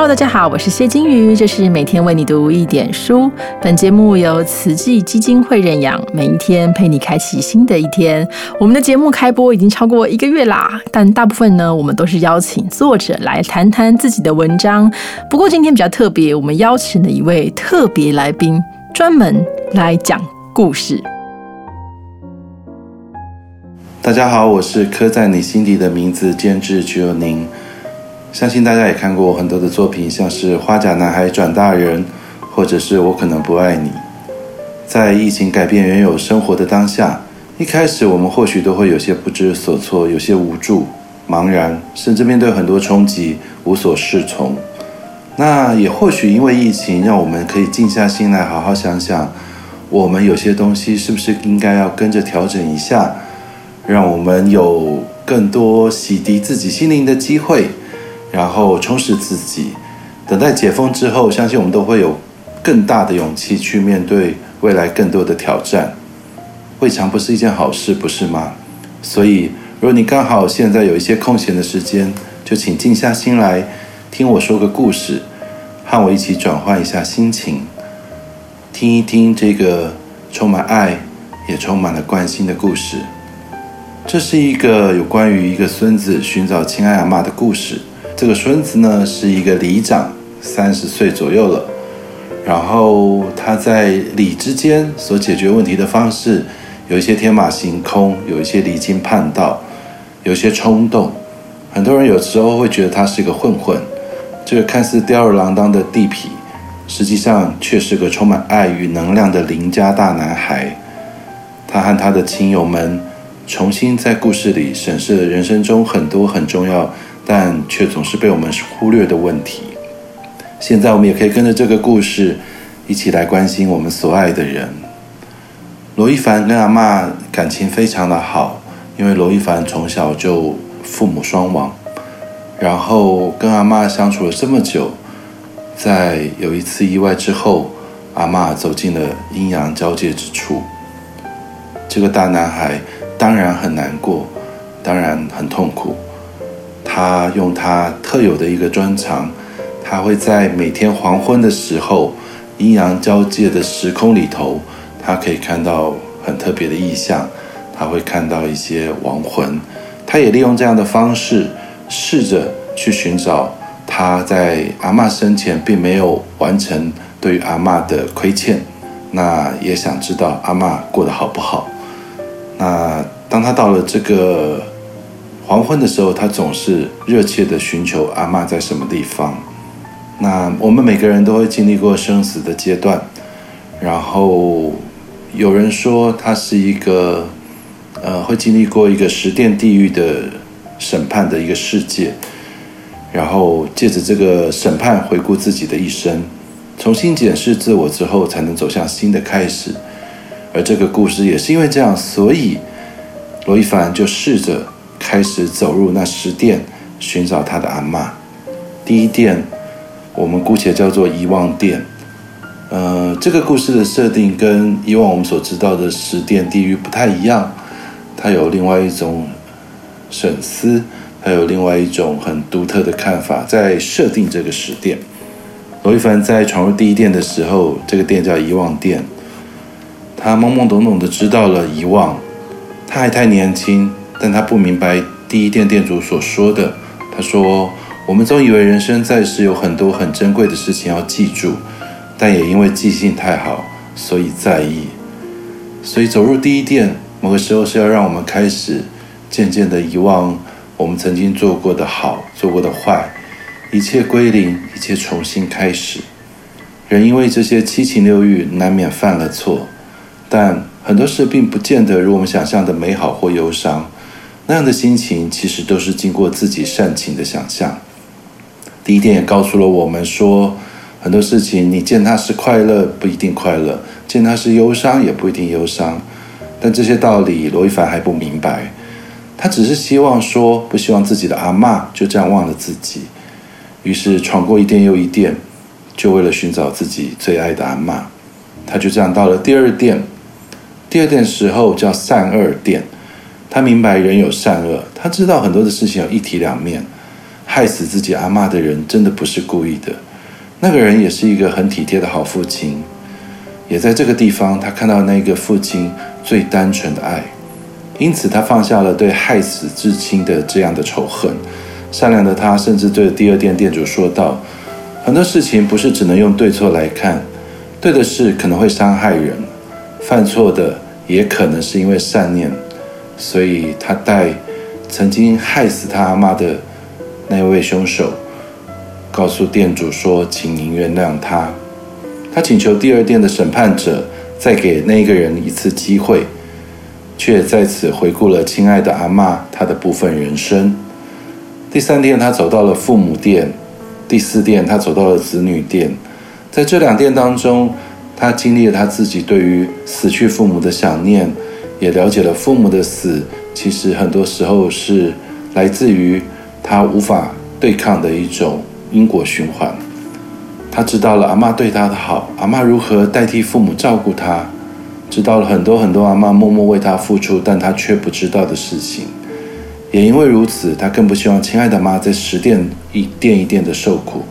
Hello，大家好，我是谢金鱼，这是每天为你读一点书。本节目由慈济基金会认养，每一天陪你开启新的一天。我们的节目开播已经超过一个月啦，但大部分呢，我们都是邀请作者来谈谈自己的文章。不过今天比较特别，我们邀请了一位特别来宾，专门来讲故事。大家好，我是刻在你心底的名字监制只有您。相信大家也看过我很多的作品，像是《花甲男孩转大人》，或者是我可能不爱你。在疫情改变原有生活的当下，一开始我们或许都会有些不知所措，有些无助、茫然，甚至面对很多冲击无所适从。那也或许因为疫情，让我们可以静下心来，好好想想，我们有些东西是不是应该要跟着调整一下，让我们有更多洗涤自己心灵的机会。然后充实自己，等待解封之后，相信我们都会有更大的勇气去面对未来更多的挑战。未尝不是一件好事，不是吗？所以，如果你刚好现在有一些空闲的时间，就请静下心来听我说个故事，和我一起转换一下心情，听一听这个充满爱也充满了关心的故事。这是一个有关于一个孙子寻找亲爱阿妈的故事。这个孙子呢是一个里长，三十岁左右了。然后他在里之间所解决问题的方式，有一些天马行空，有一些离经叛道，有些冲动。很多人有时候会觉得他是个混混。这个看似吊儿郎当的地痞，实际上却是个充满爱与能量的邻家大男孩。他和他的亲友们重新在故事里审视了人生中很多很重要。但却总是被我们忽略的问题。现在我们也可以跟着这个故事，一起来关心我们所爱的人。罗一凡跟阿妈感情非常的好，因为罗一凡从小就父母双亡，然后跟阿妈相处了这么久，在有一次意外之后，阿妈走进了阴阳交界之处。这个大男孩当然很难过，他用他特有的一个专长，他会在每天黄昏的时候，阴阳交界的时空里头，他可以看到很特别的意象，他会看到一些亡魂。他也利用这样的方式，试着去寻找他在阿妈生前并没有完成对于阿妈的亏欠，那也想知道阿妈过得好不好。那当他到了这个。黄昏的时候，他总是热切的寻求阿妈在什么地方。那我们每个人都会经历过生死的阶段，然后有人说他是一个，呃，会经历过一个十殿地狱的审判的一个世界，然后借着这个审判回顾自己的一生，重新检视自我之后，才能走向新的开始。而这个故事也是因为这样，所以罗一凡就试着。开始走入那十殿，寻找他的阿妈。第一殿，我们姑且叫做遗忘殿。呃，这个故事的设定跟以往我们所知道的十殿地狱不太一样，它有另外一种审思，还有另外一种很独特的看法，在设定这个十殿。罗一凡在闯入第一殿的时候，这个殿叫遗忘殿。他懵懵懂懂的知道了遗忘，他还太年轻。但他不明白第一店店主所说的。他说：“我们总以为人生在世有很多很珍贵的事情要记住，但也因为记性太好，所以在意。所以走入第一店，某个时候是要让我们开始渐渐的遗忘我们曾经做过的好，做过的坏，一切归零，一切重新开始。人因为这些七情六欲，难免犯了错，但很多事并不见得如我们想象的美好或忧伤。”那样的心情，其实都是经过自己善情的想象。第一点也告诉了我们说，很多事情你见他是快乐，不一定快乐；见他是忧伤，也不一定忧伤。但这些道理，罗一凡还不明白。他只是希望说，不希望自己的阿妈就这样忘了自己。于是闯过一店又一店，就为了寻找自己最爱的阿妈。他就这样到了第二店。第二店时候叫善二店。他明白人有善恶，他知道很多的事情有一体两面，害死自己阿妈的人真的不是故意的。那个人也是一个很体贴的好父亲，也在这个地方，他看到那个父亲最单纯的爱，因此他放下了对害死至亲的这样的仇恨。善良的他甚至对第二店店主说道：“很多事情不是只能用对错来看，对的事可能会伤害人，犯错的也可能是因为善念。”所以他带曾经害死他阿妈的那位凶手，告诉店主说：“请您原谅他。”他请求第二店的审判者再给那个人一次机会，却在此回顾了亲爱的阿妈他的部分人生。第三店他走到了父母店，第四店他走到了子女店，在这两店当中，他经历了他自己对于死去父母的想念。也了解了父母的死，其实很多时候是来自于他无法对抗的一种因果循环。他知道了阿妈对他的好，阿妈如何代替父母照顾他，知道了很多很多阿妈默默为他付出，但他却不知道的事情。也因为如此，他更不希望亲爱的妈在十殿一殿一殿的受苦，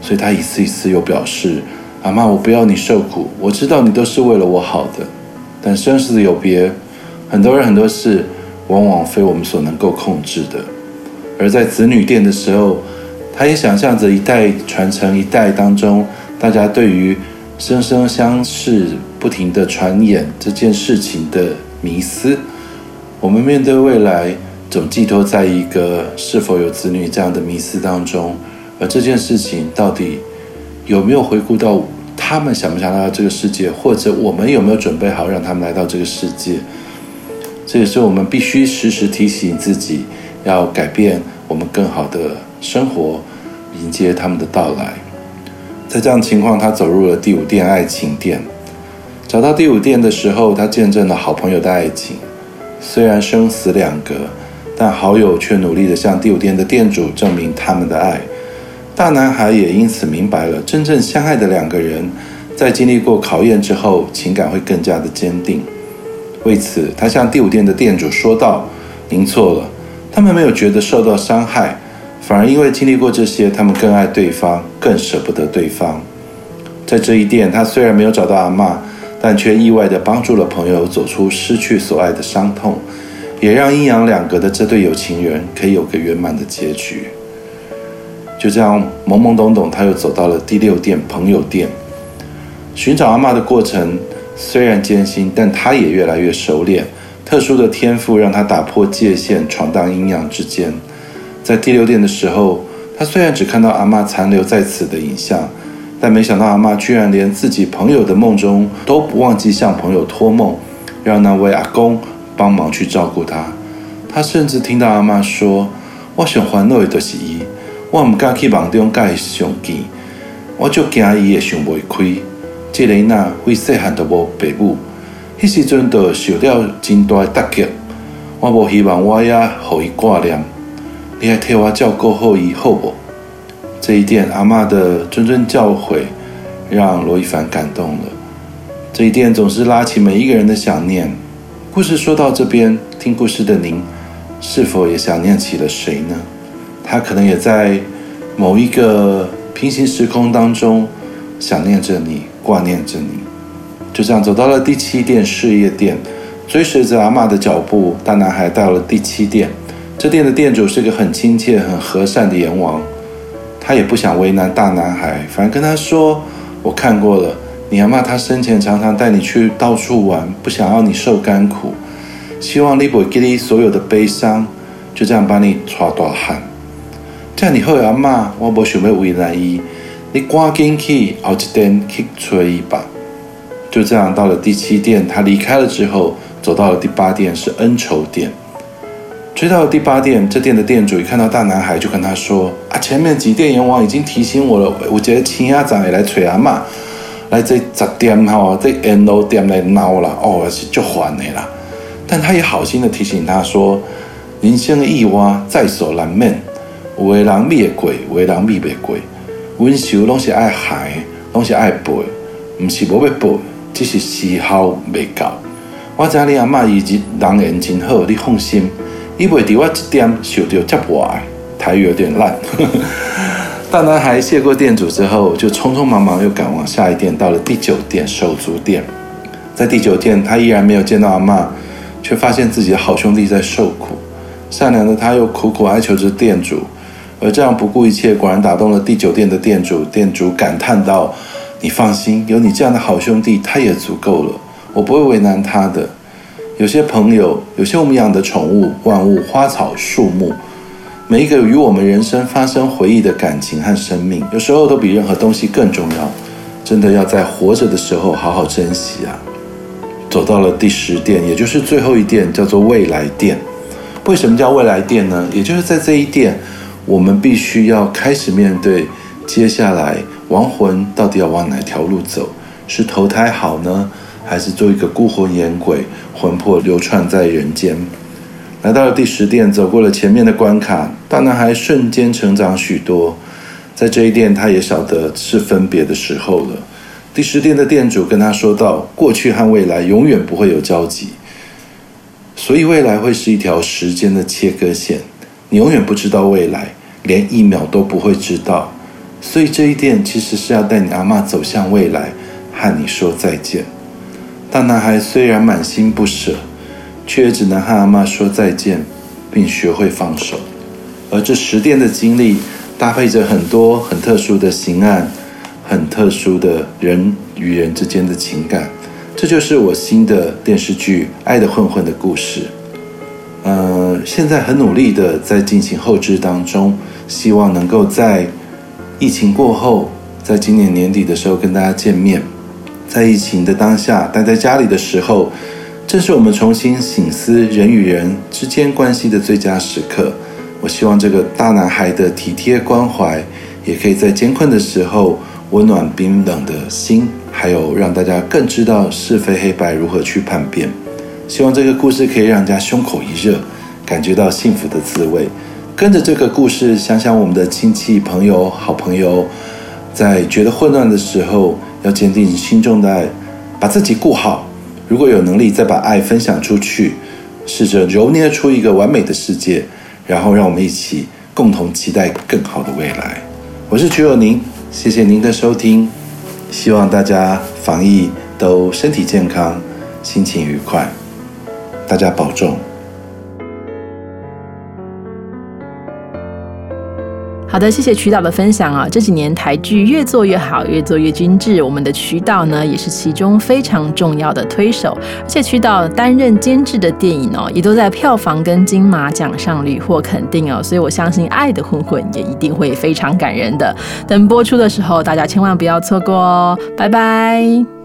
所以他一次一次又表示：“阿妈，我不要你受苦，我知道你都是为了我好的。”但生死有别，很多人很多事，往往非我们所能够控制的。而在子女店的时候，他也想象着一代传承一代当中，大家对于生生相世、不停的传演这件事情的迷思。我们面对未来，总寄托在一个是否有子女这样的迷思当中。而这件事情到底有没有回顾到？他们想不想来到这个世界，或者我们有没有准备好让他们来到这个世界？这也是我们必须时时提醒自己，要改变我们更好的生活，迎接他们的到来。在这样情况，他走入了第五殿爱情殿。找到第五殿的时候，他见证了好朋友的爱情。虽然生死两隔，但好友却努力的向第五殿的店主证明他们的爱。大男孩也因此明白了，真正相爱的两个人，在经历过考验之后，情感会更加的坚定。为此，他向第五店的店主说道：“您错了，他们没有觉得受到伤害，反而因为经历过这些，他们更爱对方，更舍不得对方。在这一店，他虽然没有找到阿妈，但却意外地帮助了朋友走出失去所爱的伤痛，也让阴阳两隔的这对有情人可以有个圆满的结局。”就这样懵懵懂懂，他又走到了第六店朋友店，寻找阿妈的过程虽然艰辛，但他也越来越熟练。特殊的天赋让他打破界限，闯荡阴阳之间。在第六殿的时候，他虽然只看到阿妈残留在此的影像，但没想到阿妈居然连自己朋友的梦中都不忘记向朋友托梦，让那位阿公帮忙去照顾他。他甚至听到阿妈说：“我想烦恼的都是伊。”我唔敢去梦中甲伊相见，我就惊伊会想袂开。即个囡为细汉都无爸母，迄时阵就受了真大的打击。我无希望我也互伊挂念，你还替我照顾好伊好无？这一点阿妈的谆谆教诲，让罗一凡感动了。这一点总是拉起每一个人的想念。故事说到这边，听故事的您，是否也想念起了谁呢？他可能也在某一个平行时空当中想念着你，挂念着你。就这样走到了第七店事业店，追随着阿妈的脚步，大男孩到了第七店。这店的店主是个很亲切、很和善的阎王，他也不想为难大男孩，反而跟他说：“我看过了，你阿妈她生前常常带你去到处玩，不想要你受甘苦，希望你不会给你所有的悲伤，就这样把你抓大汉。”这样你好阿妈，我无想要为难伊，你赶紧去后一店去催伊吧。就这样到了第七店，他离开了之后，走到了第八店，是恩仇店。追到了第八店，这店的店主一看到大男孩，就跟他说：“啊，前面几店阎王已经提醒我了，我觉得亲阿长也来催阿妈，来这十店吼，这恩楼店来闹了，哦，是就烦的啦。”但他也好心的提醒他说：“人生一挖，在所难免。”有的人咪会过，有的人咪袂过。温柔拢是爱害，拢是爱背，毋是无要背，只是时候未到。我知你阿嬷伊人缘真好，你放心，伊袂伫我即点受到接坏，台语有点烂。大男孩谢过店主之后，就匆匆忙忙又赶往下一店，到了第九店手足店。在第九店，他依然没有见到阿妈，却发现自己的好兄弟在受苦。善良的他又苦苦哀求着店主，而这样不顾一切，果然打动了第九店的店主。店主感叹道：“你放心，有你这样的好兄弟，他也足够了。我不会为难他的。有些朋友，有些我们养的宠物、万物、花草、树木。”每一个与我们人生发生回忆的感情和生命，有时候都比任何东西更重要。真的要在活着的时候好好珍惜啊！走到了第十店，也就是最后一店，叫做未来店。为什么叫未来店呢？也就是在这一店，我们必须要开始面对接下来亡魂到底要往哪条路走？是投胎好呢，还是做一个孤魂野鬼，魂魄流窜在人间？来到了第十殿，走过了前面的关卡，大男孩瞬间成长许多。在这一殿，他也晓得是分别的时候了。第十殿的店主跟他说道：“过去和未来永远不会有交集，所以未来会是一条时间的切割线。你永远不知道未来，连一秒都不会知道。所以这一点其实是要带你阿妈走向未来，和你说再见。”大男孩虽然满心不舍。却也只能和阿妈说再见，并学会放手。而这十天的经历，搭配着很多很特殊的刑案，很特殊的人与人之间的情感，这就是我新的电视剧《爱的混混》的故事。嗯现在很努力的在进行后置当中，希望能够在疫情过后，在今年年底的时候跟大家见面。在疫情的当下，待在家里的时候。正是我们重新醒思人与人之间关系的最佳时刻。我希望这个大男孩的体贴关怀，也可以在艰困的时候温暖冰冷的心，还有让大家更知道是非黑白如何去判别。希望这个故事可以让人家胸口一热，感觉到幸福的滋味。跟着这个故事，想想我们的亲戚、朋友、好朋友，在觉得混乱的时候，要坚定心中的爱，把自己顾好。如果有能力再把爱分享出去，试着揉捏出一个完美的世界，然后让我们一起共同期待更好的未来。我是曲友宁，谢谢您的收听，希望大家防疫都身体健康，心情愉快，大家保重。好的，谢谢渠道的分享啊！这几年台剧越做越好，越做越精致，我们的渠道呢也是其中非常重要的推手。而且渠道担任监制的电影哦，也都在票房跟金马奖上屡获肯定哦，所以我相信《爱的混混》也一定会非常感人的。等播出的时候，大家千万不要错过哦！拜拜。